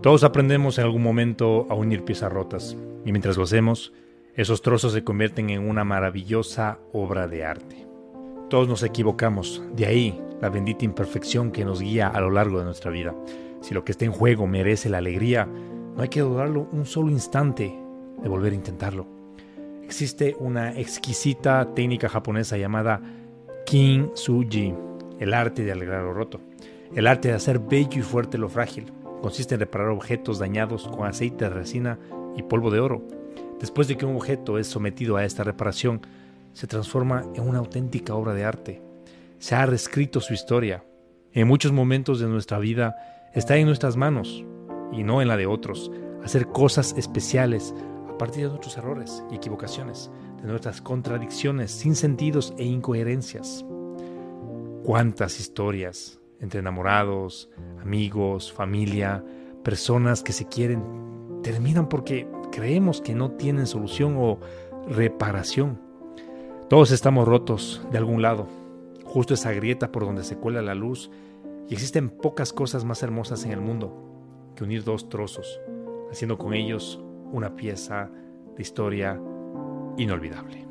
Todos aprendemos en algún momento a unir piezas rotas, y mientras lo hacemos, esos trozos se convierten en una maravillosa obra de arte. Todos nos equivocamos, de ahí la bendita imperfección que nos guía a lo largo de nuestra vida. Si lo que está en juego merece la alegría, no hay que dudarlo un solo instante de volver a intentarlo. Existe una exquisita técnica japonesa llamada Kintsugi, el arte de alegrar lo roto, el arte de hacer bello y fuerte lo frágil. Consiste en reparar objetos dañados con aceite de resina y polvo de oro. Después de que un objeto es sometido a esta reparación, se transforma en una auténtica obra de arte. Se ha reescrito su historia. En muchos momentos de nuestra vida está en nuestras manos y no en la de otros hacer cosas especiales a partir de nuestros errores y equivocaciones, de nuestras contradicciones, sin sentidos e incoherencias. ¿Cuántas historias entre enamorados, amigos, familia, personas que se quieren, terminan porque creemos que no tienen solución o reparación. Todos estamos rotos de algún lado, justo esa grieta por donde se cuela la luz, y existen pocas cosas más hermosas en el mundo que unir dos trozos, haciendo con ellos una pieza de historia inolvidable.